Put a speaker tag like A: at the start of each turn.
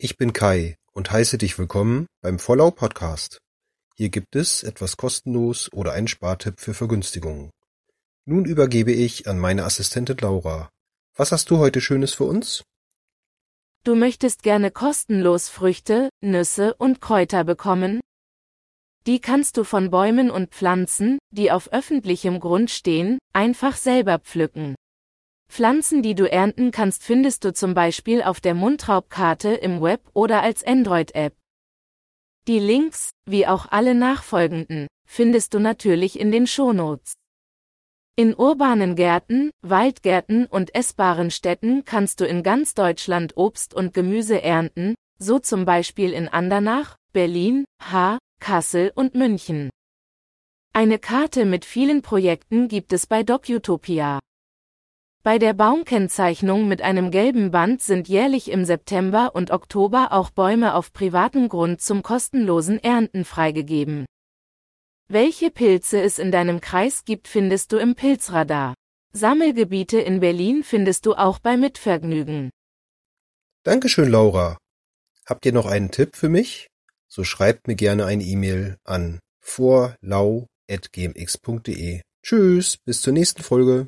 A: Ich bin Kai und heiße dich willkommen beim Vollau Podcast. Hier gibt es etwas kostenlos oder einen Spartipp für Vergünstigungen. Nun übergebe ich an meine Assistentin Laura. Was hast du heute Schönes für uns?
B: Du möchtest gerne kostenlos Früchte, Nüsse und Kräuter bekommen? Die kannst du von Bäumen und Pflanzen, die auf öffentlichem Grund stehen, einfach selber pflücken. Pflanzen, die du ernten kannst, findest du zum Beispiel auf der Mundraubkarte im Web oder als Android-App. Die Links, wie auch alle nachfolgenden, findest du natürlich in den Shownotes. In urbanen Gärten, Waldgärten und essbaren Städten kannst du in ganz Deutschland Obst und Gemüse ernten, so zum Beispiel in Andernach, Berlin, Haar, Kassel und München. Eine Karte mit vielen Projekten gibt es bei DocUtopia. Bei der Baumkennzeichnung mit einem gelben Band sind jährlich im September und Oktober auch Bäume auf privatem Grund zum kostenlosen Ernten freigegeben. Welche Pilze es in deinem Kreis gibt, findest du im Pilzradar. Sammelgebiete in Berlin findest du auch bei Mitvergnügen.
A: Dankeschön, Laura. Habt ihr noch einen Tipp für mich? So schreibt mir gerne eine E-Mail an vorlau.gmx.de. Tschüss, bis zur nächsten Folge.